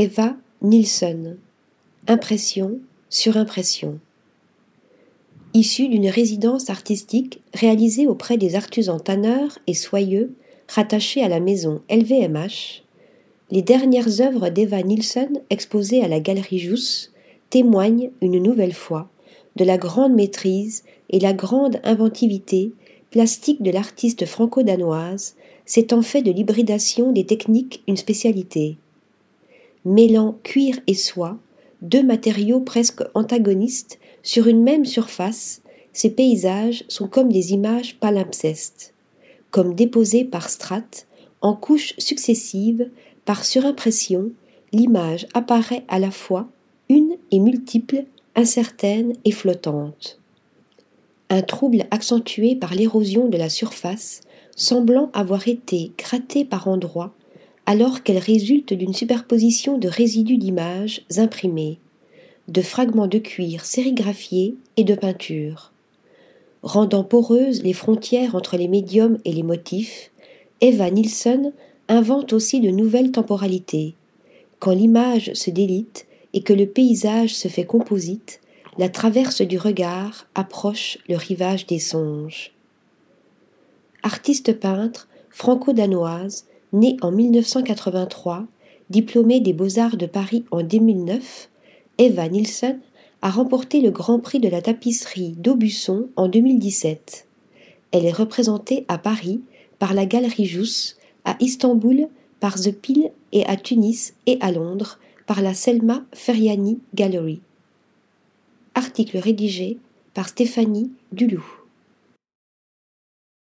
Eva Nilsson. Impression sur impression. Issue d'une résidence artistique réalisée auprès des artisans tanneurs et soyeux rattachés à la maison LVMH, les dernières œuvres d'Eva Nilsson exposées à la Galerie Jousse témoignent une nouvelle fois de la grande maîtrise et la grande inventivité plastique de l'artiste franco-danoise s'étant fait de l'hybridation des techniques une spécialité. Mêlant cuir et soie, deux matériaux presque antagonistes sur une même surface, ces paysages sont comme des images palimpsestes, comme déposées par strates, en couches successives, par surimpression, l'image apparaît à la fois une et multiple, incertaine et flottante. Un trouble accentué par l'érosion de la surface, semblant avoir été grattée par endroits, alors qu'elle résulte d'une superposition de résidus d'images imprimées, de fragments de cuir sérigraphiés et de peinture. Rendant poreuses les frontières entre les médiums et les motifs, Eva Nilsson invente aussi de nouvelles temporalités. Quand l'image se délite et que le paysage se fait composite, la traverse du regard approche le rivage des songes. Artiste peintre franco-danoise, née en 1983, diplômée des Beaux-Arts de Paris en 2009, Eva Nilsson a remporté le Grand Prix de la tapisserie d'Aubusson en 2017. Elle est représentée à Paris par la Galerie Jousse, à Istanbul par The Pile et à Tunis et à Londres par la Selma Feriani Gallery. Article rédigé par Stéphanie Dulou.